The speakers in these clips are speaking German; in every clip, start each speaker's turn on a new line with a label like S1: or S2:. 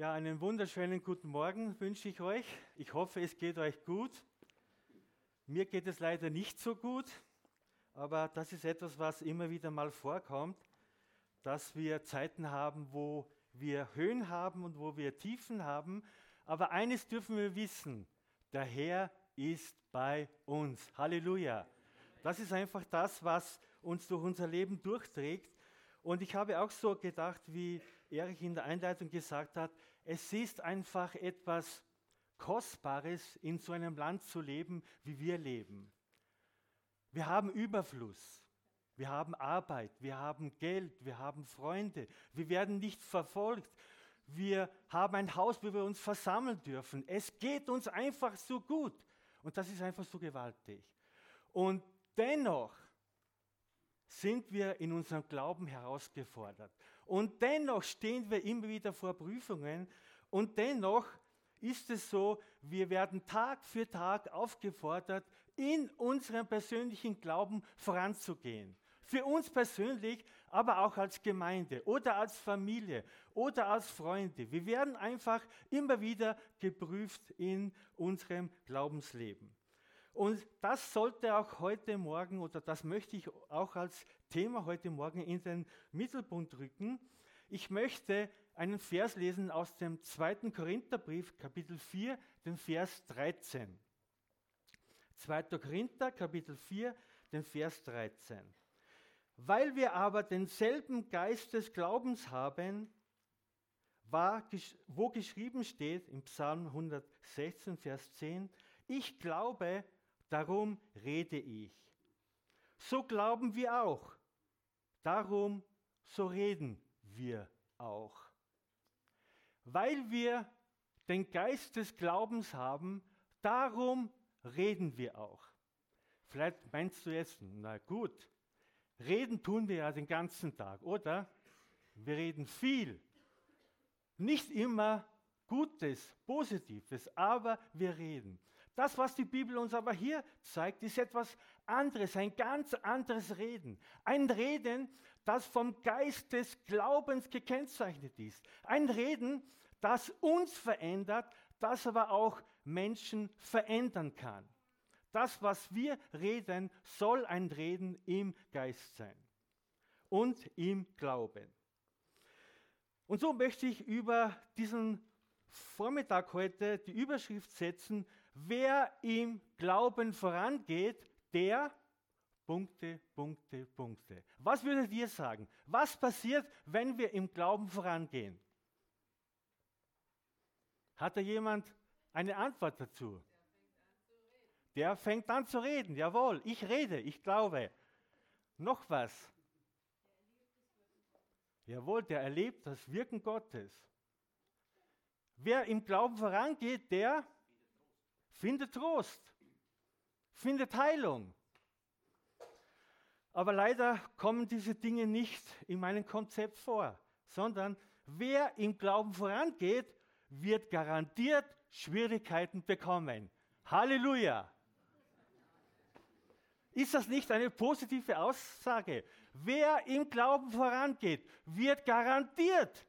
S1: Ja, einen wunderschönen guten Morgen wünsche ich euch. Ich hoffe, es geht euch gut. Mir geht es leider nicht so gut, aber das ist etwas, was immer wieder mal vorkommt, dass wir Zeiten haben, wo wir Höhen haben und wo wir Tiefen haben. Aber eines dürfen wir wissen, der Herr ist bei uns. Halleluja. Das ist einfach das, was uns durch unser Leben durchträgt. Und ich habe auch so gedacht, wie Erich in der Einleitung gesagt hat, es ist einfach etwas Kostbares, in so einem Land zu leben, wie wir leben. Wir haben Überfluss, wir haben Arbeit, wir haben Geld, wir haben Freunde, wir werden nicht verfolgt, wir haben ein Haus, wo wir uns versammeln dürfen. Es geht uns einfach so gut und das ist einfach so gewaltig. Und dennoch sind wir in unserem Glauben herausgefordert. Und dennoch stehen wir immer wieder vor Prüfungen. Und dennoch ist es so, wir werden Tag für Tag aufgefordert, in unserem persönlichen Glauben voranzugehen. Für uns persönlich, aber auch als Gemeinde oder als Familie oder als Freunde. Wir werden einfach immer wieder geprüft in unserem Glaubensleben. Und das sollte auch heute Morgen oder das möchte ich auch als Thema heute Morgen in den Mittelpunkt rücken. Ich möchte einen Vers lesen aus dem zweiten Korintherbrief, Kapitel 4, den Vers 13. 2. Korinther, Kapitel 4, den Vers 13. Weil wir aber denselben Geist des Glaubens haben, war, wo geschrieben steht im Psalm 116, Vers 10, ich glaube, darum rede ich. So glauben wir auch, darum so reden wir auch. Weil wir den Geist des Glaubens haben, darum reden wir auch. Vielleicht meinst du jetzt, na gut, reden tun wir ja den ganzen Tag, oder? Wir reden viel. Nicht immer Gutes, Positives, aber wir reden. Das, was die Bibel uns aber hier zeigt, ist etwas anderes, ein ganz anderes Reden. Ein Reden, das vom Geist des Glaubens gekennzeichnet ist. Ein Reden, das uns verändert, das aber auch Menschen verändern kann. Das, was wir reden, soll ein Reden im Geist sein und im Glauben. Und so möchte ich über diesen Vormittag heute die Überschrift setzen, wer im Glauben vorangeht, der Punkte, Punkte, Punkte. Was würdet ihr sagen? Was passiert, wenn wir im Glauben vorangehen? Hat da jemand eine Antwort dazu? Der fängt an zu reden. Jawohl, ich rede, ich glaube. Noch was? Jawohl, der erlebt das Wirken Gottes. Wer im Glauben vorangeht, der findet Trost, findet Heilung. Aber leider kommen diese Dinge nicht in meinem Konzept vor, sondern wer im Glauben vorangeht, wird garantiert Schwierigkeiten bekommen. Halleluja! Ist das nicht eine positive Aussage? Wer im Glauben vorangeht, wird garantiert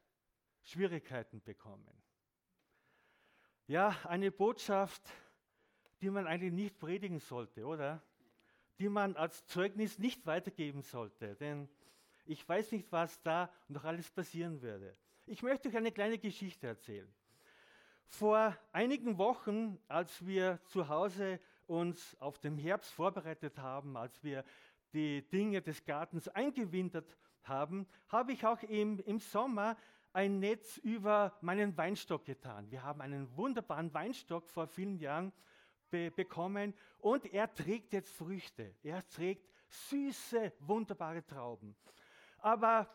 S1: Schwierigkeiten bekommen. Ja, eine Botschaft, die man eigentlich nicht predigen sollte, oder? Die man als Zeugnis nicht weitergeben sollte, denn ich weiß nicht, was da noch alles passieren würde. Ich möchte euch eine kleine Geschichte erzählen. Vor einigen Wochen, als wir zu Hause uns auf den Herbst vorbereitet haben, als wir die Dinge des Gartens eingewintert haben, habe ich auch im, im Sommer ein Netz über meinen Weinstock getan. Wir haben einen wunderbaren Weinstock vor vielen Jahren be bekommen und er trägt jetzt Früchte. Er trägt süße, wunderbare Trauben. Aber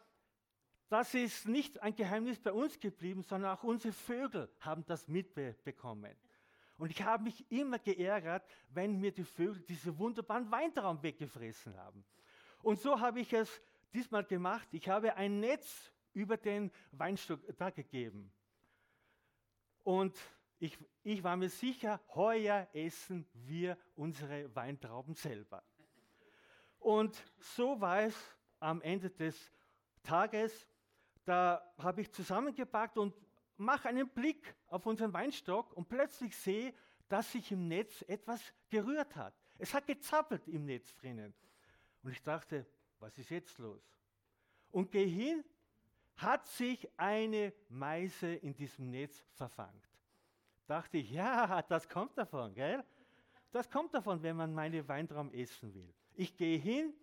S1: das ist nicht ein Geheimnis bei uns geblieben, sondern auch unsere Vögel haben das mitbekommen. Und ich habe mich immer geärgert, wenn mir die Vögel diese wunderbaren Weintrauben weggefressen haben. Und so habe ich es diesmal gemacht. Ich habe ein Netz über den Weinstock da gegeben. Und ich, ich war mir sicher, heuer essen wir unsere Weintrauben selber. Und so war es am Ende des Tages. Da habe ich zusammengepackt und mache einen Blick auf unseren Weinstock und plötzlich sehe, dass sich im Netz etwas gerührt hat. Es hat gezappelt im Netz drinnen. Und ich dachte, was ist jetzt los? Und gehe hin, hat sich eine Meise in diesem Netz verfangen. Dachte ich, ja, das kommt davon, gell? Das kommt davon, wenn man meine Weintraum essen will. Ich gehe hin,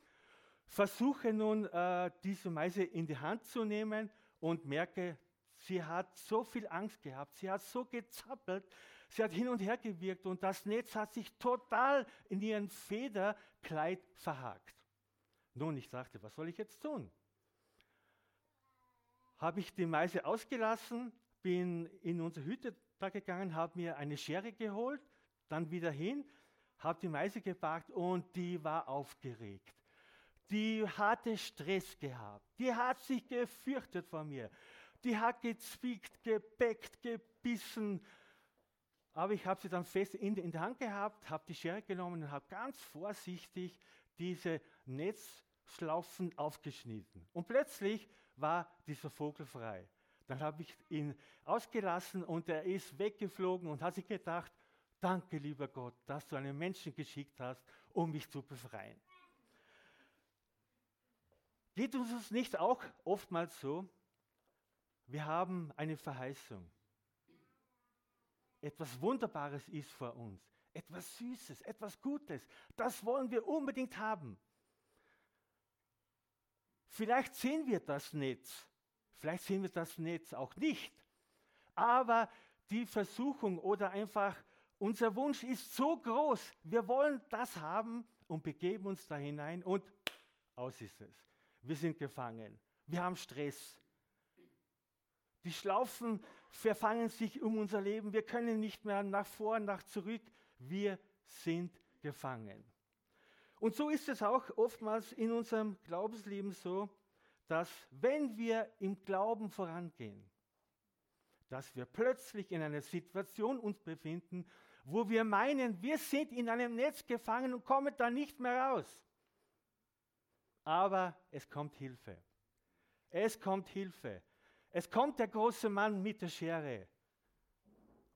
S1: versuche nun, äh, diese Meise in die Hand zu nehmen und merke, sie hat so viel Angst gehabt, sie hat so gezappelt, sie hat hin und her gewirkt und das Netz hat sich total in ihren Federkleid verhakt. Nun, ich dachte, was soll ich jetzt tun? Habe ich die Meise ausgelassen, bin in unsere Hütte da gegangen, habe mir eine Schere geholt, dann wieder hin, habe die Meise gepackt und die war aufgeregt. Die hatte Stress gehabt. Die hat sich gefürchtet vor mir. Die hat gezwickt, gebeckt, gebissen. Aber ich habe sie dann fest in, in der Hand gehabt, habe die Schere genommen und habe ganz vorsichtig diese Netzschlaufen aufgeschnitten. Und plötzlich war dieser Vogel frei. Dann habe ich ihn ausgelassen und er ist weggeflogen und hat sich gedacht, danke lieber Gott, dass du einen Menschen geschickt hast, um mich zu befreien. Geht uns das nicht auch oftmals so? Wir haben eine Verheißung. Etwas Wunderbares ist vor uns. Etwas Süßes, etwas Gutes. Das wollen wir unbedingt haben. Vielleicht sehen wir das Netz. Vielleicht sehen wir das Netz auch nicht. Aber die Versuchung oder einfach unser Wunsch ist so groß. Wir wollen das haben und begeben uns da hinein und aus ist es. Wir sind gefangen. Wir haben Stress. Die Schlaufen verfangen sich um unser Leben. Wir können nicht mehr nach vor, nach zurück. Wir sind gefangen. Und so ist es auch oftmals in unserem Glaubensleben so, dass wenn wir im Glauben vorangehen, dass wir plötzlich in einer Situation uns befinden, wo wir meinen, wir sind in einem Netz gefangen und kommen da nicht mehr raus. Aber es kommt Hilfe. Es kommt Hilfe. Es kommt der große Mann mit der Schere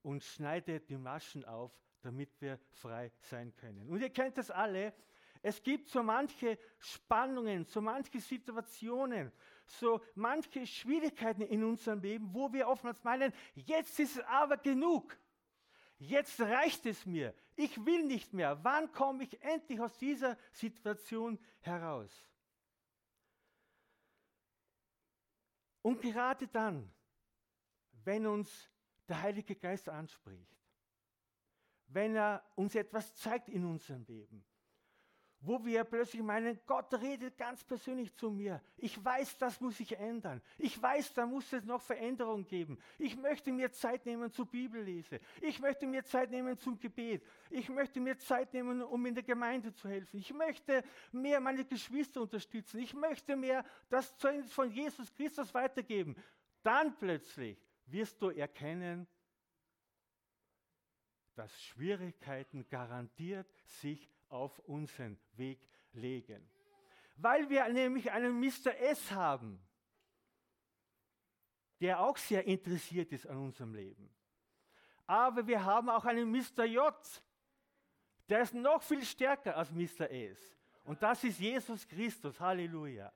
S1: und schneidet die Maschen auf, damit wir frei sein können. Und ihr kennt das alle. Es gibt so manche Spannungen, so manche Situationen, so manche Schwierigkeiten in unserem Leben, wo wir oftmals meinen, jetzt ist es aber genug. Jetzt reicht es mir. Ich will nicht mehr. Wann komme ich endlich aus dieser Situation heraus? Und gerade dann, wenn uns der Heilige Geist anspricht, wenn er uns etwas zeigt in unserem Leben, wo wir plötzlich meinen, Gott redet ganz persönlich zu mir. Ich weiß, das muss sich ändern. Ich weiß, da muss es noch Veränderungen geben. Ich möchte mir Zeit nehmen zur Bibellese. Ich möchte mir Zeit nehmen zum Gebet. Ich möchte mir Zeit nehmen, um in der Gemeinde zu helfen. Ich möchte mehr meine Geschwister unterstützen. Ich möchte mehr das Zeugnis von Jesus Christus weitergeben. Dann plötzlich wirst du erkennen, dass Schwierigkeiten garantiert sich auf unseren Weg legen. Weil wir nämlich einen Mr. S haben, der auch sehr interessiert ist an unserem Leben. Aber wir haben auch einen Mr. J, der ist noch viel stärker als Mr. S. Und das ist Jesus Christus. Halleluja.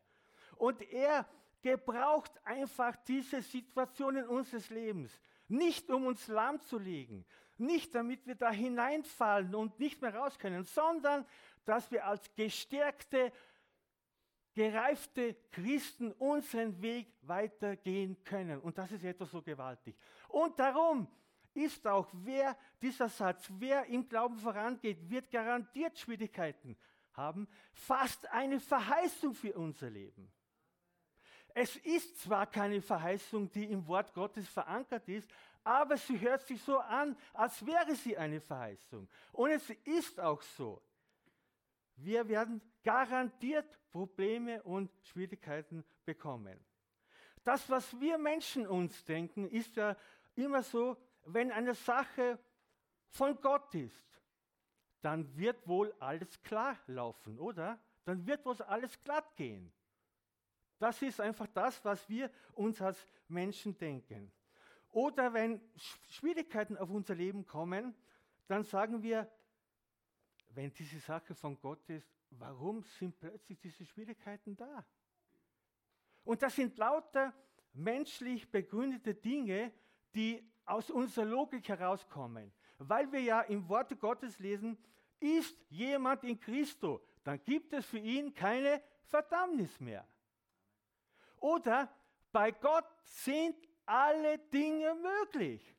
S1: Und er gebraucht einfach diese Situationen unseres Lebens, nicht um uns lahmzulegen, nicht damit wir da hineinfallen und nicht mehr raus können, sondern dass wir als gestärkte, gereifte Christen unseren Weg weitergehen können. Und das ist etwas so gewaltig. Und darum ist auch, wer dieser Satz, wer im Glauben vorangeht, wird garantiert Schwierigkeiten haben, fast eine Verheißung für unser Leben. Es ist zwar keine Verheißung, die im Wort Gottes verankert ist, aber sie hört sich so an, als wäre sie eine Verheißung. Und es ist auch so. Wir werden garantiert Probleme und Schwierigkeiten bekommen. Das, was wir Menschen uns denken, ist ja immer so, wenn eine Sache von Gott ist, dann wird wohl alles klar laufen, oder? Dann wird wohl alles glatt gehen. Das ist einfach das, was wir uns als Menschen denken. Oder wenn Schwierigkeiten auf unser Leben kommen, dann sagen wir, wenn diese Sache von Gott ist, warum sind plötzlich diese Schwierigkeiten da? Und das sind lauter menschlich begründete Dinge, die aus unserer Logik herauskommen. Weil wir ja im Wort Gottes lesen, ist jemand in Christo, dann gibt es für ihn keine Verdammnis mehr. Oder bei Gott sind alle Dinge möglich.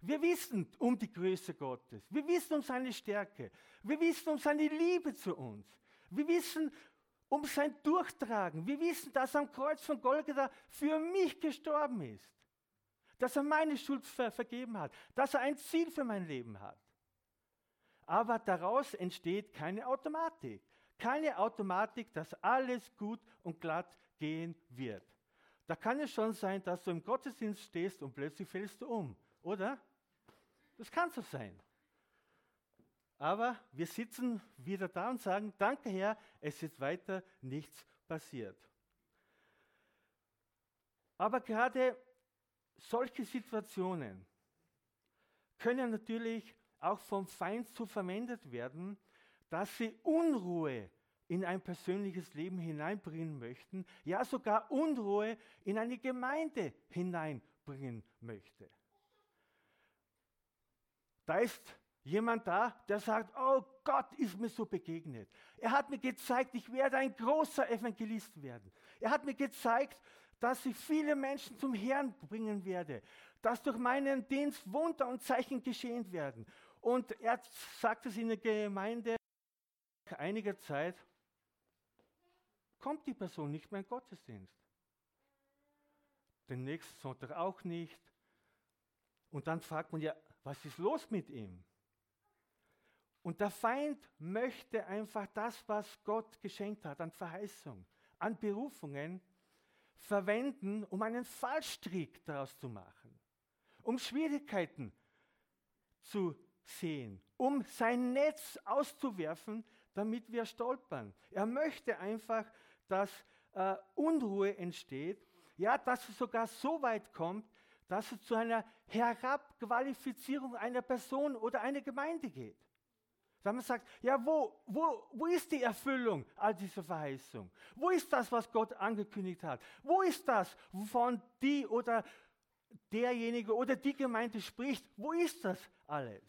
S1: Wir wissen um die Größe Gottes. Wir wissen um seine Stärke. Wir wissen um seine Liebe zu uns. Wir wissen um sein Durchtragen. Wir wissen, dass er am Kreuz von Golgatha für mich gestorben ist. Dass er meine Schuld ver vergeben hat. Dass er ein Ziel für mein Leben hat. Aber daraus entsteht keine Automatik. Keine Automatik, dass alles gut und glatt gehen wird. Da kann es schon sein, dass du im Gottesdienst stehst und plötzlich fällst du um, oder? Das kann so sein. Aber wir sitzen wieder da und sagen, danke Herr, es ist weiter nichts passiert. Aber gerade solche Situationen können natürlich auch vom Feind so verwendet werden, dass sie Unruhe in ein persönliches Leben hineinbringen möchten, ja sogar Unruhe in eine Gemeinde hineinbringen möchte. Da ist jemand da, der sagt, oh Gott ist mir so begegnet. Er hat mir gezeigt, ich werde ein großer Evangelist werden. Er hat mir gezeigt, dass ich viele Menschen zum Herrn bringen werde, dass durch meinen Dienst Wunder und Zeichen geschehen werden. Und er sagt es in der Gemeinde einiger Zeit, kommt die Person nicht mehr in Gottesdienst. Den nächsten Sonntag auch nicht. Und dann fragt man ja, was ist los mit ihm? Und der Feind möchte einfach das, was Gott geschenkt hat an Verheißung, an Berufungen, verwenden, um einen Fallstrick daraus zu machen, um Schwierigkeiten zu sehen, um sein Netz auszuwerfen, damit wir stolpern. Er möchte einfach, dass äh, Unruhe entsteht, ja, dass es sogar so weit kommt, dass es zu einer Herabqualifizierung einer Person oder einer Gemeinde geht. Dass man sagt, ja, wo, wo, wo ist die Erfüllung all dieser Verheißung? Wo ist das, was Gott angekündigt hat? Wo ist das, wovon die oder derjenige oder die Gemeinde spricht? Wo ist das alles?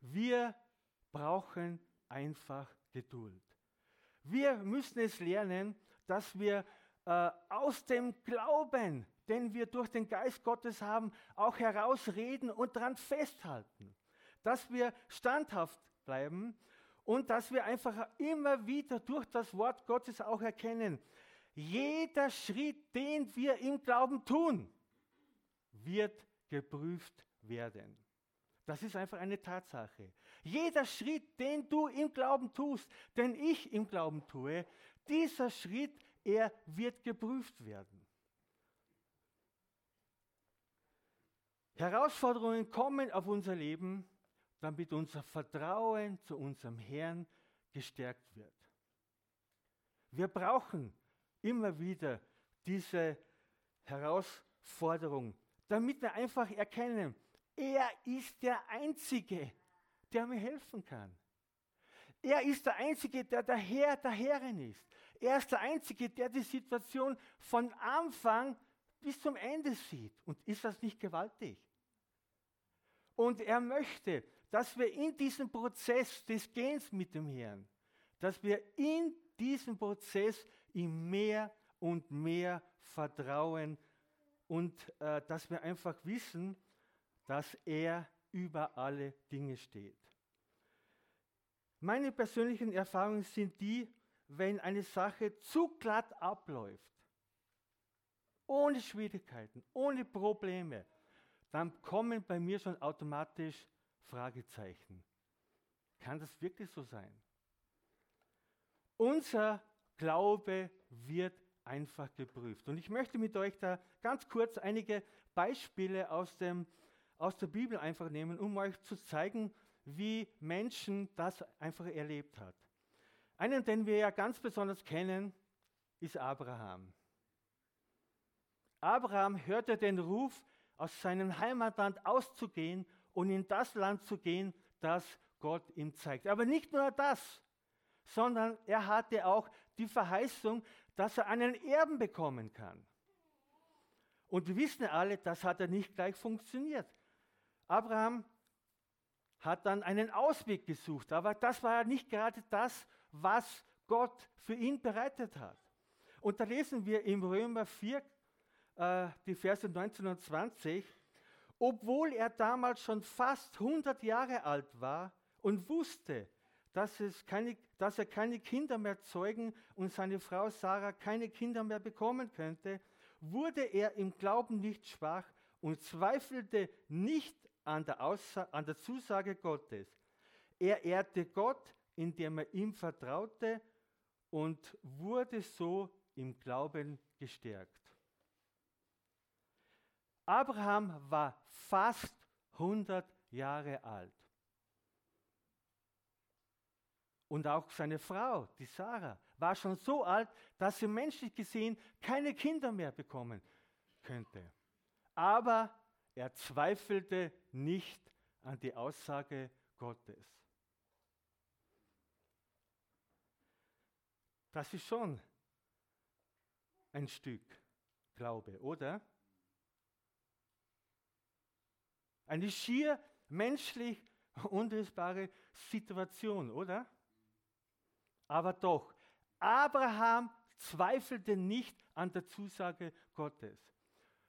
S1: Wir brauchen einfach Geduld. Wir müssen es lernen, dass wir äh, aus dem Glauben den wir durch den Geist Gottes haben, auch herausreden und daran festhalten. Dass wir standhaft bleiben und dass wir einfach immer wieder durch das Wort Gottes auch erkennen, jeder Schritt, den wir im Glauben tun, wird geprüft werden. Das ist einfach eine Tatsache. Jeder Schritt, den du im Glauben tust, den ich im Glauben tue, dieser Schritt, er wird geprüft werden. Herausforderungen kommen auf unser Leben, damit unser Vertrauen zu unserem Herrn gestärkt wird. Wir brauchen immer wieder diese Herausforderung, damit wir einfach erkennen, er ist der Einzige, der mir helfen kann. Er ist der Einzige, der der Herr der Herren ist. Er ist der Einzige, der die Situation von Anfang bis zum Ende sieht. Und ist das nicht gewaltig? Und er möchte, dass wir in diesem Prozess des Gehens mit dem Herrn, dass wir in diesem Prozess ihm mehr und mehr vertrauen und äh, dass wir einfach wissen, dass er über alle Dinge steht. Meine persönlichen Erfahrungen sind die, wenn eine Sache zu glatt abläuft, ohne Schwierigkeiten, ohne Probleme, dann kommen bei mir schon automatisch Fragezeichen. Kann das wirklich so sein? Unser Glaube wird einfach geprüft. Und ich möchte mit euch da ganz kurz einige Beispiele aus, dem, aus der Bibel einfach nehmen, um euch zu zeigen, wie Menschen das einfach erlebt hat. Einen, den wir ja ganz besonders kennen, ist Abraham. Abraham hörte den Ruf, aus seinem Heimatland auszugehen und in das Land zu gehen, das Gott ihm zeigt. Aber nicht nur das, sondern er hatte auch die Verheißung, dass er einen Erben bekommen kann. Und wir wissen alle, das hat er nicht gleich funktioniert. Abraham hat dann einen Ausweg gesucht, aber das war ja nicht gerade das, was Gott für ihn bereitet hat. Und da lesen wir im Römer 4, äh, die Verse 19 und 20, obwohl er damals schon fast 100 Jahre alt war und wusste, dass, keine, dass er keine Kinder mehr zeugen und seine Frau Sarah keine Kinder mehr bekommen könnte, wurde er im Glauben nicht schwach und zweifelte nicht an der, Aussa an der Zusage Gottes. Er ehrte Gott, indem er ihm vertraute und wurde so im Glauben gestärkt. Abraham war fast 100 Jahre alt. Und auch seine Frau, die Sarah, war schon so alt, dass sie menschlich gesehen keine Kinder mehr bekommen könnte. Aber er zweifelte nicht an die Aussage Gottes. Das ist schon ein Stück Glaube, oder? Eine schier menschlich unlösbare Situation, oder? Aber doch, Abraham zweifelte nicht an der Zusage Gottes.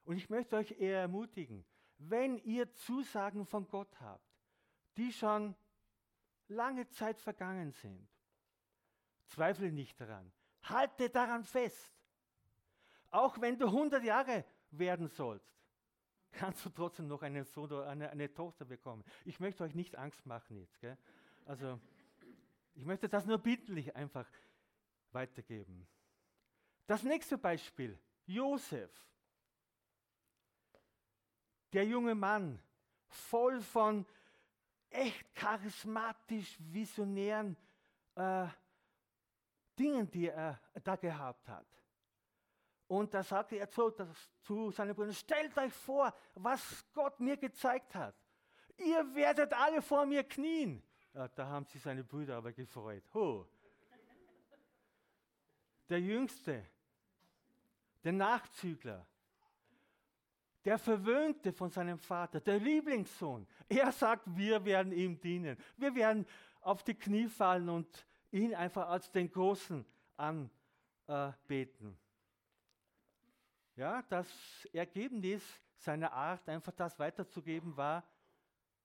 S1: Und ich möchte euch eher ermutigen, wenn ihr Zusagen von Gott habt, die schon lange Zeit vergangen sind, zweifle nicht daran. Halte daran fest. Auch wenn du 100 Jahre werden sollst, kannst du trotzdem noch einen Sohn oder eine, eine Tochter bekommen. Ich möchte euch nicht Angst machen jetzt. Gell? Also, ich möchte das nur bittlich einfach weitergeben. Das nächste Beispiel, Josef. Der junge Mann, voll von echt charismatisch visionären äh, Dingen, die er da gehabt hat. Und da sagte er zu, zu seinen Brüdern, stellt euch vor, was Gott mir gezeigt hat. Ihr werdet alle vor mir knien. Ja, da haben sich seine Brüder aber gefreut. Ho. Der Jüngste, der Nachzügler, der Verwöhnte von seinem Vater, der Lieblingssohn. Er sagt, wir werden ihm dienen. Wir werden auf die Knie fallen und ihn einfach als den Großen anbeten. Ja, das Ergebnis seiner Art, einfach das weiterzugeben, war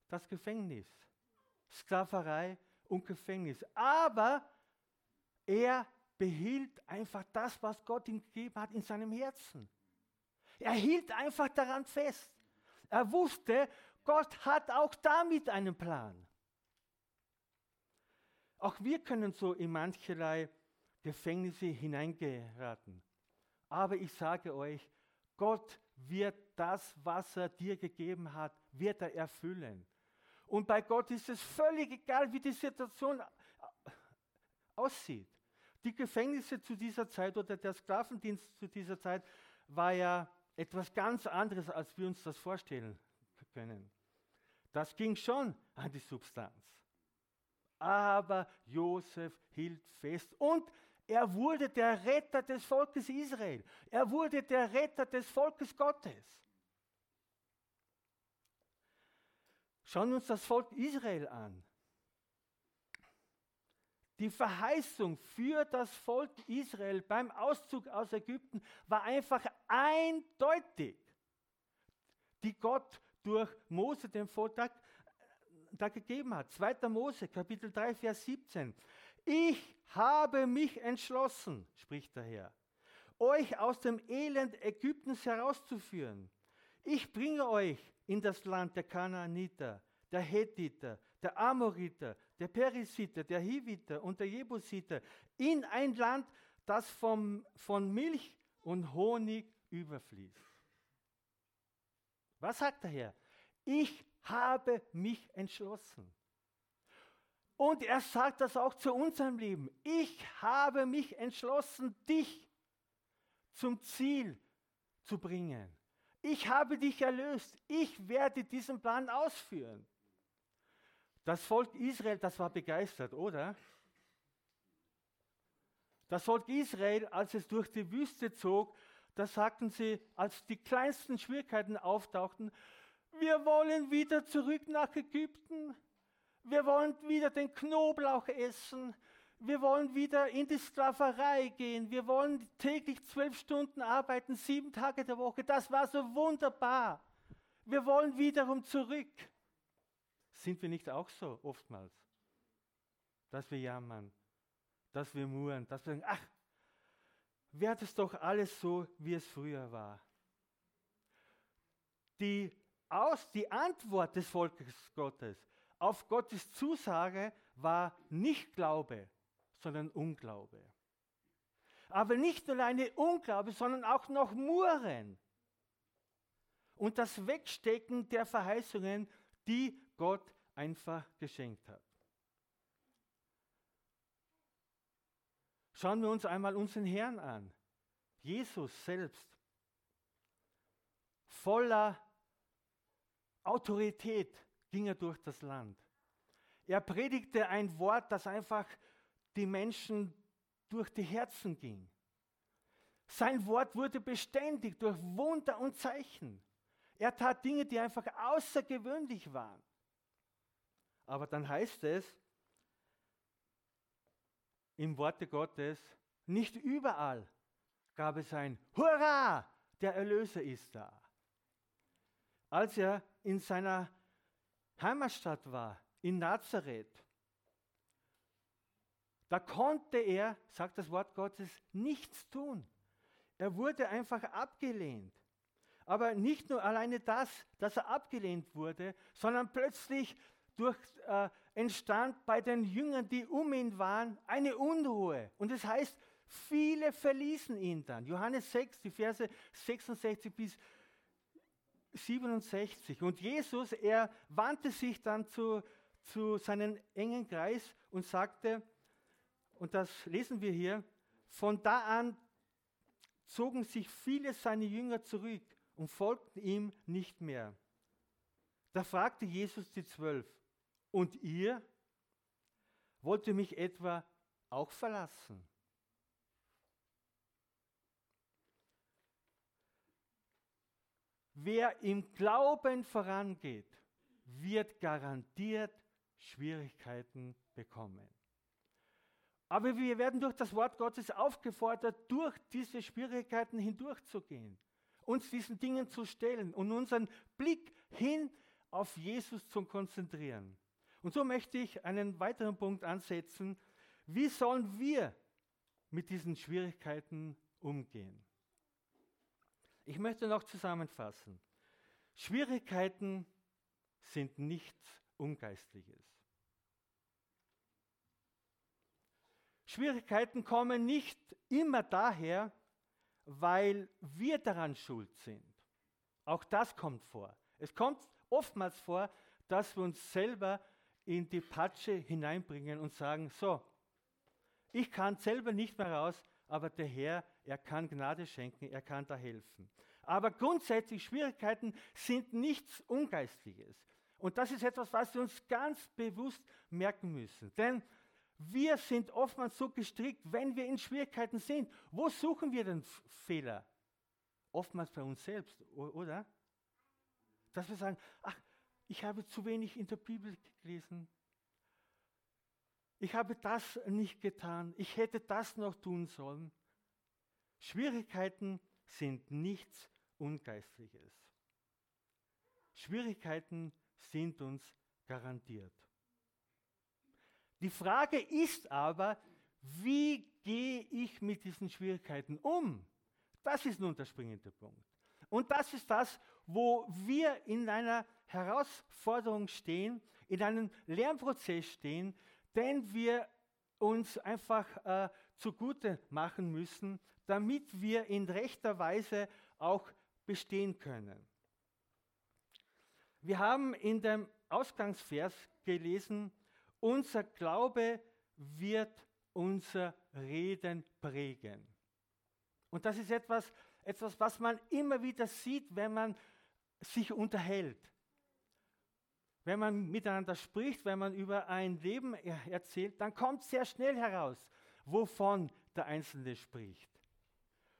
S1: das Gefängnis. Sklaverei und Gefängnis. Aber er behielt einfach das, was Gott ihm gegeben hat, in seinem Herzen. Er hielt einfach daran fest. Er wusste, Gott hat auch damit einen Plan. Auch wir können so in mancherlei Gefängnisse hineingeraten. Aber ich sage euch, Gott wird das, was er dir gegeben hat, wird er erfüllen. Und bei Gott ist es völlig egal, wie die Situation aussieht. Die Gefängnisse zu dieser Zeit oder der Sklavendienst zu dieser Zeit war ja etwas ganz anderes, als wir uns das vorstellen können. Das ging schon an die Substanz. Aber Josef hielt fest und er wurde der Retter des Volkes Israel. Er wurde der Retter des Volkes Gottes. Schauen wir uns das Volk Israel an. Die Verheißung für das Volk Israel beim Auszug aus Ägypten war einfach eindeutig, die Gott durch Mose dem da, da gegeben hat. 2. Mose, Kapitel 3, Vers 17. Ich habe mich entschlossen, spricht der Herr, euch aus dem Elend Ägyptens herauszuführen. Ich bringe euch in das Land der Kanaaniter, der Hethiter, der Amoriter, der Perisiter, der Hiviter und der Jebusiter, in ein Land, das vom, von Milch und Honig überfließt. Was sagt der Herr? Ich habe mich entschlossen. Und er sagt das auch zu unserem Leben. Ich habe mich entschlossen, dich zum Ziel zu bringen. Ich habe dich erlöst. Ich werde diesen Plan ausführen. Das Volk Israel, das war begeistert, oder? Das Volk Israel, als es durch die Wüste zog, da sagten sie, als die kleinsten Schwierigkeiten auftauchten, wir wollen wieder zurück nach Ägypten. Wir wollen wieder den Knoblauch essen. Wir wollen wieder in die Sklaverei gehen. Wir wollen täglich zwölf Stunden arbeiten, sieben Tage der Woche. Das war so wunderbar. Wir wollen wiederum zurück. Sind wir nicht auch so oftmals? Dass wir jammern, dass wir murren, dass wir sagen, ach, wäre das doch alles so, wie es früher war. Die, Aus, die Antwort des Volkes Gottes auf Gottes Zusage war nicht Glaube, sondern Unglaube. Aber nicht alleine Unglaube, sondern auch noch Murren. Und das Wegstecken der Verheißungen, die Gott einfach geschenkt hat. Schauen wir uns einmal unseren Herrn an. Jesus selbst. Voller Autorität ging er durch das Land. Er predigte ein Wort, das einfach die Menschen durch die Herzen ging. Sein Wort wurde beständig durch Wunder und Zeichen. Er tat Dinge, die einfach außergewöhnlich waren. Aber dann heißt es im Worte Gottes, nicht überall gab es ein Hurra, der Erlöser ist da. Als er in seiner Heimatstadt war, in Nazareth, da konnte er, sagt das Wort Gottes, nichts tun. Er wurde einfach abgelehnt. Aber nicht nur alleine das, dass er abgelehnt wurde, sondern plötzlich durch, äh, entstand bei den Jüngern, die um ihn waren, eine Unruhe. Und es das heißt, viele verließen ihn dann. Johannes 6, die Verse 66 bis 67. Und Jesus, er wandte sich dann zu, zu seinem engen Kreis und sagte, und das lesen wir hier, von da an zogen sich viele seiner Jünger zurück und folgten ihm nicht mehr. Da fragte Jesus die Zwölf, und ihr? Wollt ihr mich etwa auch verlassen? Wer im Glauben vorangeht, wird garantiert Schwierigkeiten bekommen. Aber wir werden durch das Wort Gottes aufgefordert, durch diese Schwierigkeiten hindurchzugehen, uns diesen Dingen zu stellen und unseren Blick hin auf Jesus zu konzentrieren. Und so möchte ich einen weiteren Punkt ansetzen. Wie sollen wir mit diesen Schwierigkeiten umgehen? Ich möchte noch zusammenfassen. Schwierigkeiten sind nichts Ungeistliches. Schwierigkeiten kommen nicht immer daher, weil wir daran schuld sind. Auch das kommt vor. Es kommt oftmals vor, dass wir uns selber in die Patsche hineinbringen und sagen, so, ich kann selber nicht mehr raus, aber der Herr, er kann Gnade schenken, er kann da helfen. Aber grundsätzlich Schwierigkeiten sind nichts Ungeistliches. Und das ist etwas, was wir uns ganz bewusst merken müssen. Denn wir sind oftmals so gestrickt, wenn wir in Schwierigkeiten sind. Wo suchen wir den Fehler? Oftmals bei uns selbst, oder? Dass wir sagen, ach, ich habe zu wenig in der Bibel gelesen. Ich habe das nicht getan. Ich hätte das noch tun sollen. Schwierigkeiten sind nichts Ungeistliches. Schwierigkeiten sind uns garantiert. Die Frage ist aber, wie gehe ich mit diesen Schwierigkeiten um? Das ist nun der springende Punkt. Und das ist das, wo wir in einer Herausforderung stehen, in einem Lernprozess stehen, den wir uns einfach äh, zugute machen müssen, damit wir in rechter Weise auch bestehen können. Wir haben in dem Ausgangsvers gelesen, unser Glaube wird unser Reden prägen. Und das ist etwas, etwas, was man immer wieder sieht, wenn man sich unterhält. Wenn man miteinander spricht, wenn man über ein Leben erzählt, dann kommt sehr schnell heraus, wovon der Einzelne spricht,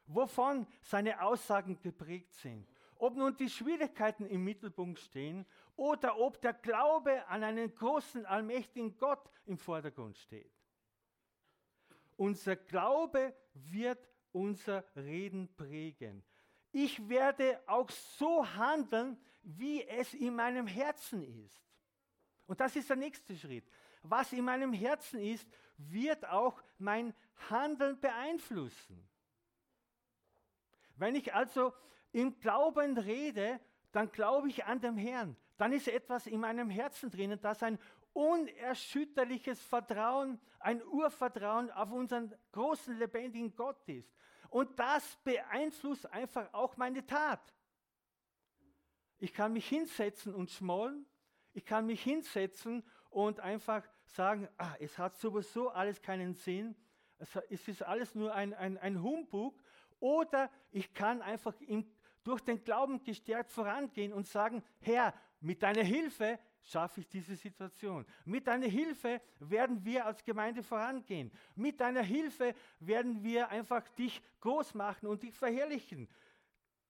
S1: wovon seine Aussagen geprägt sind. Ob nun die Schwierigkeiten im Mittelpunkt stehen oder ob der Glaube an einen großen, allmächtigen Gott im Vordergrund steht. Unser Glaube wird unser Reden prägen. Ich werde auch so handeln, wie es in meinem Herzen ist. Und das ist der nächste Schritt. Was in meinem Herzen ist, wird auch mein Handeln beeinflussen. Wenn ich also im Glauben rede, dann glaube ich an den Herrn. Dann ist etwas in meinem Herzen drinnen, das ein unerschütterliches Vertrauen, ein Urvertrauen auf unseren großen, lebendigen Gott ist. Und das beeinflusst einfach auch meine Tat. Ich kann mich hinsetzen und schmollen. Ich kann mich hinsetzen und einfach sagen, ah, es hat sowieso alles keinen Sinn. Es ist alles nur ein, ein, ein Humbug. Oder ich kann einfach im, durch den Glauben gestärkt vorangehen und sagen, Herr, mit deiner Hilfe schaffe ich diese Situation. Mit deiner Hilfe werden wir als Gemeinde vorangehen. Mit deiner Hilfe werden wir einfach dich groß machen und dich verherrlichen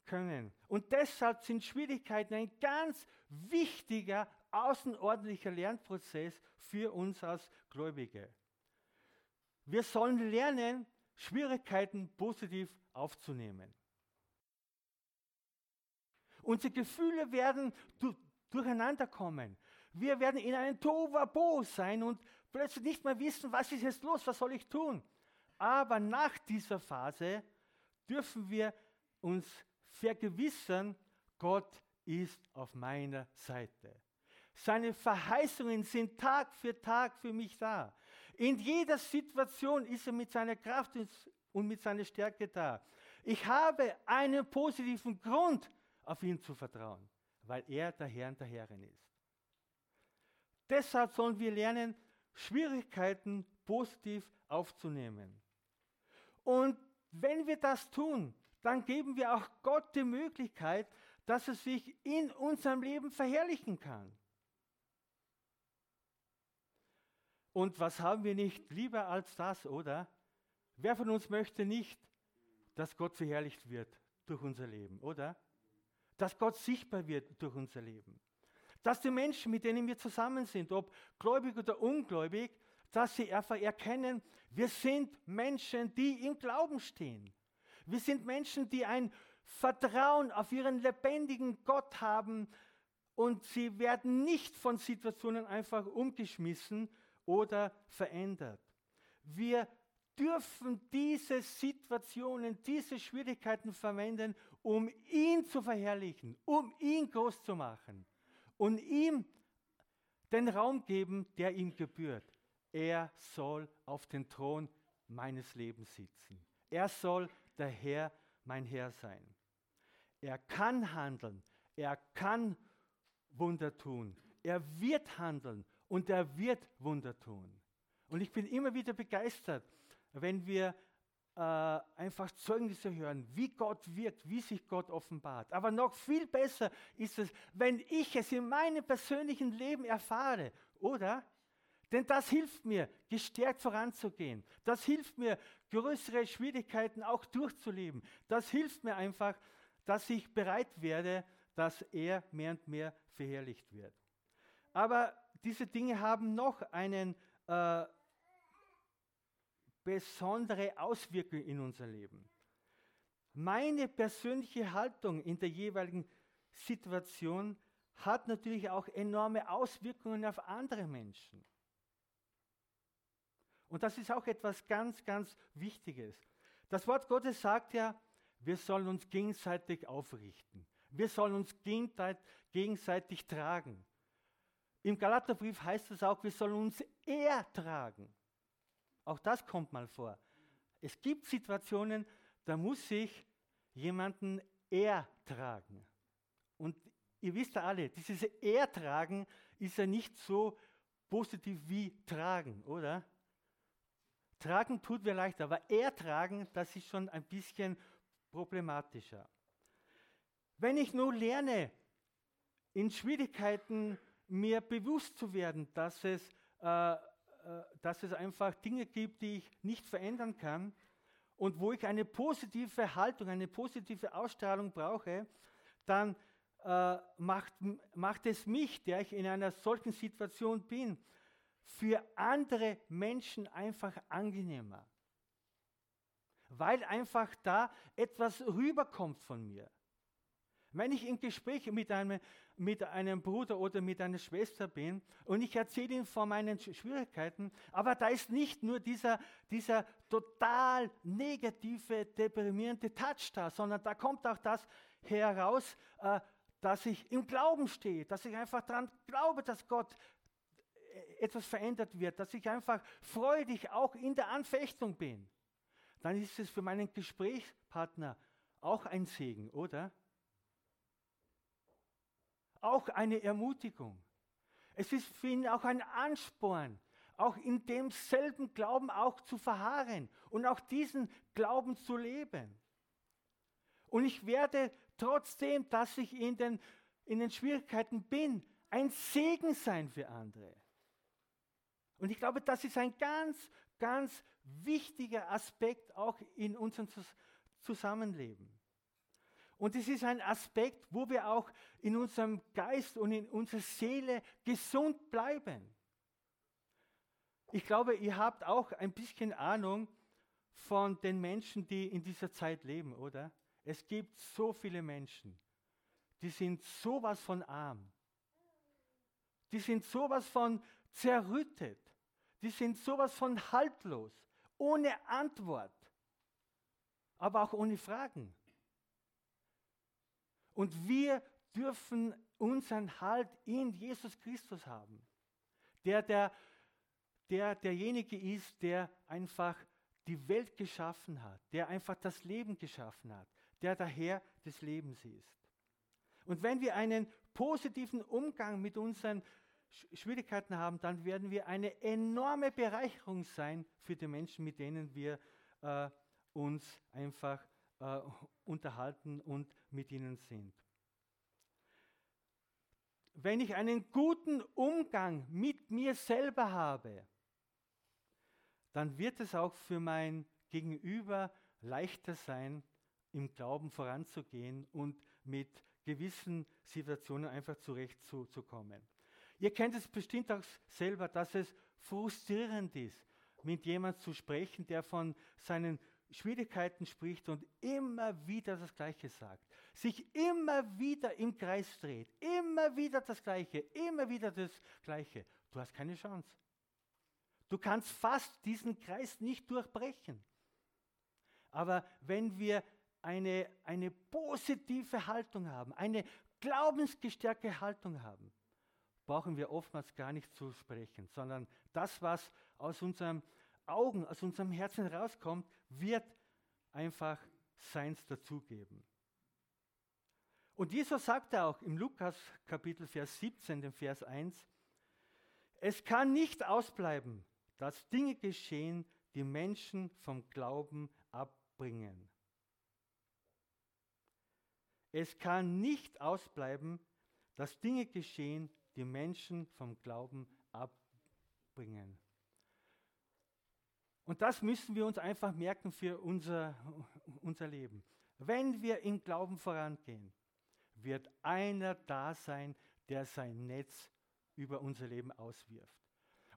S1: können. Und deshalb sind Schwierigkeiten ein ganz wichtiger, außerordentlicher Lernprozess für uns als Gläubige. Wir sollen lernen, Schwierigkeiten positiv aufzunehmen. Unsere Gefühle werden durcheinander kommen. Wir werden in einem Tovabo sein und plötzlich nicht mehr wissen, was ist jetzt los, was soll ich tun. Aber nach dieser Phase dürfen wir uns vergewissern, Gott ist auf meiner Seite. Seine Verheißungen sind Tag für Tag für mich da. In jeder Situation ist er mit seiner Kraft und mit seiner Stärke da. Ich habe einen positiven Grund, auf ihn zu vertrauen weil er der Herr und der Herrin ist. Deshalb sollen wir lernen, Schwierigkeiten positiv aufzunehmen. Und wenn wir das tun, dann geben wir auch Gott die Möglichkeit, dass er sich in unserem Leben verherrlichen kann. Und was haben wir nicht lieber als das, oder? Wer von uns möchte nicht, dass Gott verherrlicht wird durch unser Leben, oder? dass Gott sichtbar wird durch unser Leben. Dass die Menschen, mit denen wir zusammen sind, ob gläubig oder ungläubig, dass sie einfach erkennen, wir sind Menschen, die im Glauben stehen. Wir sind Menschen, die ein Vertrauen auf ihren lebendigen Gott haben und sie werden nicht von Situationen einfach umgeschmissen oder verändert. Wir dürfen diese Situationen, diese Schwierigkeiten verwenden, um ihn zu verherrlichen, um ihn groß zu machen und ihm den Raum geben, der ihm gebührt. Er soll auf den Thron meines Lebens sitzen. Er soll der Herr, mein Herr sein. Er kann handeln, er kann Wunder tun, er wird handeln und er wird Wunder tun. Und ich bin immer wieder begeistert, wenn wir äh, einfach Zeugnisse hören, wie Gott wirkt, wie sich Gott offenbart. Aber noch viel besser ist es, wenn ich es in meinem persönlichen Leben erfahre, oder? Denn das hilft mir, gestärkt voranzugehen. Das hilft mir, größere Schwierigkeiten auch durchzuleben. Das hilft mir einfach, dass ich bereit werde, dass er mehr und mehr verherrlicht wird. Aber diese Dinge haben noch einen äh, besondere Auswirkungen in unser Leben. Meine persönliche Haltung in der jeweiligen Situation hat natürlich auch enorme Auswirkungen auf andere Menschen. Und das ist auch etwas ganz, ganz Wichtiges. Das Wort Gottes sagt ja, wir sollen uns gegenseitig aufrichten. Wir sollen uns gegenseitig tragen. Im Galaterbrief heißt es auch, wir sollen uns ertragen. Auch das kommt mal vor. Es gibt Situationen, da muss ich jemanden ertragen. Und ihr wisst ja alle, dieses Ertragen ist ja nicht so positiv wie tragen, oder? Tragen tut mir leicht, aber ertragen, das ist schon ein bisschen problematischer. Wenn ich nur lerne, in Schwierigkeiten mir bewusst zu werden, dass es, äh, dass es einfach Dinge gibt, die ich nicht verändern kann und wo ich eine positive Haltung, eine positive Ausstrahlung brauche, dann äh, macht, macht es mich, der ich in einer solchen Situation bin, für andere Menschen einfach angenehmer. Weil einfach da etwas rüberkommt von mir. Wenn ich im Gespräch mit einem, mit einem Bruder oder mit einer Schwester bin und ich erzähle ihm von meinen Schwierigkeiten, aber da ist nicht nur dieser, dieser total negative, deprimierende Touch da, sondern da kommt auch das heraus, äh, dass ich im Glauben stehe, dass ich einfach daran glaube, dass Gott äh, etwas verändert wird, dass ich einfach freudig auch in der Anfechtung bin, dann ist es für meinen Gesprächspartner auch ein Segen, oder? Auch eine Ermutigung. Es ist für ihn auch ein Ansporn, auch in demselben Glauben auch zu verharren und auch diesen Glauben zu leben. Und ich werde trotzdem, dass ich in den, in den Schwierigkeiten bin, ein Segen sein für andere. Und ich glaube, das ist ein ganz, ganz wichtiger Aspekt auch in unserem Zusammenleben. Und es ist ein Aspekt, wo wir auch in unserem Geist und in unserer Seele gesund bleiben. Ich glaube, ihr habt auch ein bisschen Ahnung von den Menschen, die in dieser Zeit leben, oder? Es gibt so viele Menschen, die sind sowas von arm. Die sind sowas von zerrüttet. Die sind sowas von haltlos, ohne Antwort, aber auch ohne Fragen. Und wir dürfen unseren Halt in Jesus Christus haben, der, der, der derjenige ist, der einfach die Welt geschaffen hat, der einfach das Leben geschaffen hat, der der Herr des Lebens ist. Und wenn wir einen positiven Umgang mit unseren Schwierigkeiten haben, dann werden wir eine enorme Bereicherung sein für die Menschen, mit denen wir äh, uns einfach äh, unterhalten und mit ihnen sind. Wenn ich einen guten Umgang mit mir selber habe, dann wird es auch für mein Gegenüber leichter sein, im Glauben voranzugehen und mit gewissen Situationen einfach zurechtzukommen. Ihr kennt es bestimmt auch selber, dass es frustrierend ist, mit jemandem zu sprechen, der von seinen Schwierigkeiten spricht und immer wieder das Gleiche sagt, sich immer wieder im Kreis dreht, immer wieder das Gleiche, immer wieder das Gleiche. Du hast keine Chance. Du kannst fast diesen Kreis nicht durchbrechen. Aber wenn wir eine, eine positive Haltung haben, eine glaubensgestärkte Haltung haben, brauchen wir oftmals gar nicht zu sprechen, sondern das, was aus unseren Augen, aus unserem Herzen rauskommt, wird einfach Seins dazugeben. Und Jesus sagt auch im Lukas Kapitel Vers 17, dem Vers 1, es kann nicht ausbleiben, dass Dinge geschehen, die Menschen vom Glauben abbringen. Es kann nicht ausbleiben, dass Dinge geschehen, die Menschen vom Glauben abbringen. Und das müssen wir uns einfach merken für unser, unser Leben. Wenn wir im Glauben vorangehen, wird einer da sein, der sein Netz über unser Leben auswirft.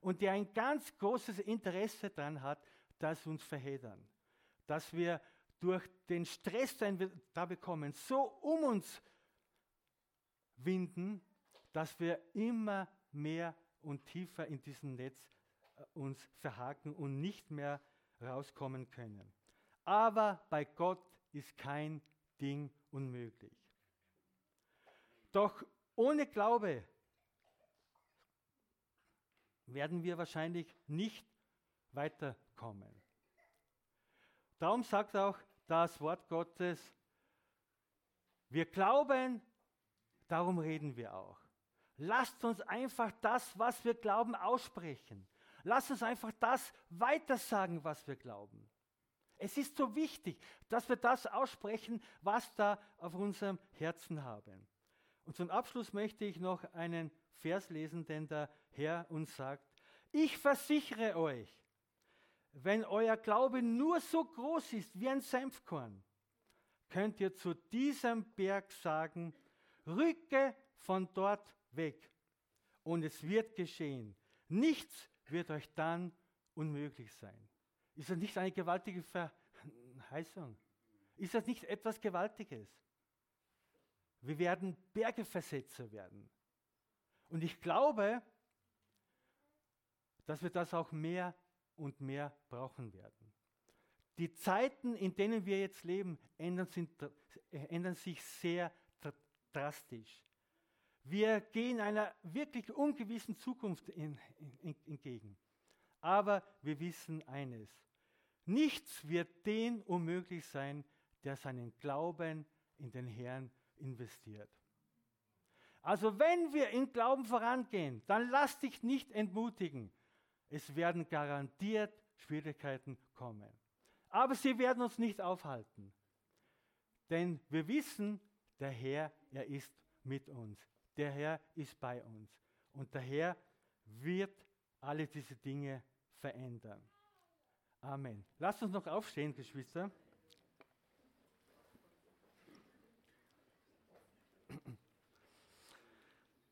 S1: Und der ein ganz großes Interesse daran hat, dass wir uns verheddern. Dass wir durch den Stress, den wir da bekommen, so um uns winden, dass wir immer mehr und tiefer in diesem Netz uns verhaken und nicht mehr rauskommen können. Aber bei Gott ist kein Ding unmöglich. Doch ohne Glaube werden wir wahrscheinlich nicht weiterkommen. Darum sagt auch das Wort Gottes, wir glauben, darum reden wir auch. Lasst uns einfach das, was wir glauben, aussprechen. Lasst uns einfach das weitersagen, was wir glauben. Es ist so wichtig, dass wir das aussprechen, was da auf unserem Herzen haben. Und zum Abschluss möchte ich noch einen Vers lesen, den der Herr uns sagt. Ich versichere euch, wenn euer Glaube nur so groß ist wie ein Senfkorn, könnt ihr zu diesem Berg sagen, rücke von dort weg. Und es wird geschehen. Nichts wird euch dann unmöglich sein. Ist das nicht eine gewaltige Verheißung? Ist das nicht etwas Gewaltiges? Wir werden Bergeversetzer werden. Und ich glaube, dass wir das auch mehr und mehr brauchen werden. Die Zeiten, in denen wir jetzt leben, ändern, sich sehr drastisch. Wir gehen einer wirklich ungewissen Zukunft in, in, entgegen. Aber wir wissen eines. Nichts wird den unmöglich sein, der seinen Glauben in den Herrn investiert. Also wenn wir in Glauben vorangehen, dann lass dich nicht entmutigen. Es werden garantiert Schwierigkeiten kommen. Aber sie werden uns nicht aufhalten. Denn wir wissen, der Herr, er ist mit uns. Der Herr ist bei uns. Und der Herr wird alle diese Dinge verändern. Amen. Lasst uns noch aufstehen, Geschwister.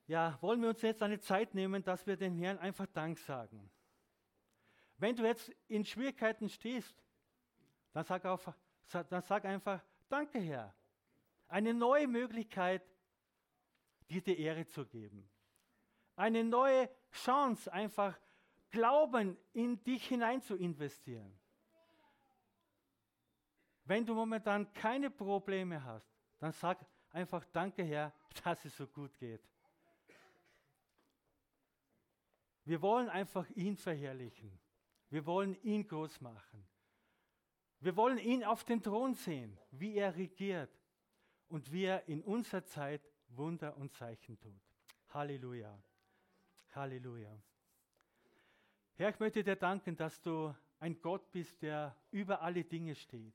S1: Ja, wollen wir uns jetzt eine Zeit nehmen, dass wir dem Herrn einfach Dank sagen. Wenn du jetzt in Schwierigkeiten stehst, dann sag, auf, dann sag einfach, danke Herr. Eine neue Möglichkeit, dir die Ehre zu geben. Eine neue Chance, einfach Glauben in dich hinein zu investieren. Wenn du momentan keine Probleme hast, dann sag einfach Danke, Herr, dass es so gut geht. Wir wollen einfach ihn verherrlichen. Wir wollen ihn groß machen. Wir wollen ihn auf den Thron sehen, wie er regiert und wie er in unserer Zeit Wunder und Zeichen tut. Halleluja. Halleluja. Herr, ich möchte dir danken, dass du ein Gott bist, der über alle Dinge steht.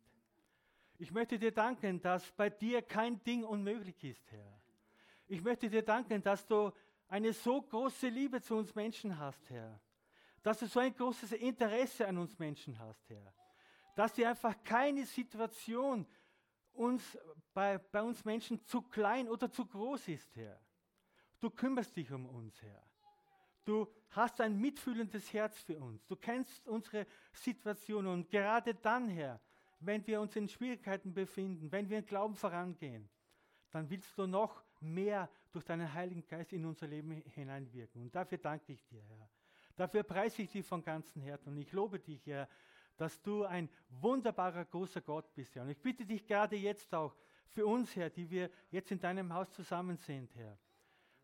S1: Ich möchte dir danken, dass bei dir kein Ding unmöglich ist, Herr. Ich möchte dir danken, dass du eine so große Liebe zu uns Menschen hast, Herr. Dass du so ein großes Interesse an uns Menschen hast, Herr. Dass dir einfach keine Situation uns, bei, bei uns Menschen zu klein oder zu groß ist, Herr. Du kümmerst dich um uns, Herr. Du hast ein mitfühlendes Herz für uns. Du kennst unsere Situation und gerade dann, Herr, wenn wir uns in Schwierigkeiten befinden, wenn wir in Glauben vorangehen, dann willst du noch mehr durch deinen Heiligen Geist in unser Leben hineinwirken. Und dafür danke ich dir, Herr. Dafür preise ich dich von ganzem Herzen und ich lobe dich, Herr, dass du ein wunderbarer, großer Gott bist, Herr. Und ich bitte dich gerade jetzt auch für uns, Herr, die wir jetzt in deinem Haus zusammen sind, Herr,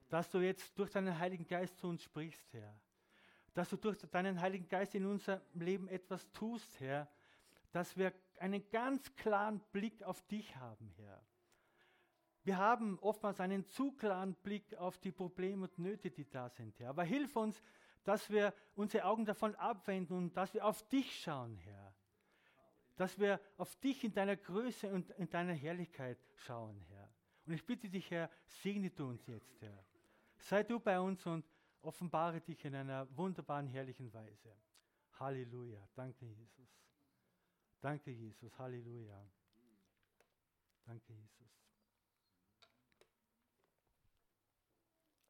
S1: dass du jetzt durch deinen Heiligen Geist zu uns sprichst, Herr. Dass du durch deinen Heiligen Geist in unserem Leben etwas tust, Herr, dass wir einen ganz klaren Blick auf dich haben, Herr. Wir haben oftmals einen zu klaren Blick auf die Probleme und Nöte, die da sind, Herr. Aber hilf uns, dass wir unsere Augen davon abwenden und dass wir auf dich schauen, Herr. Dass wir auf dich in deiner Größe und in deiner Herrlichkeit schauen, Herr. Und ich bitte dich, Herr, segne du uns jetzt, Herr. Sei du bei uns und offenbare dich in einer wunderbaren, herrlichen Weise. Halleluja. Danke, Jesus. Danke, Jesus. Halleluja. Danke, Jesus.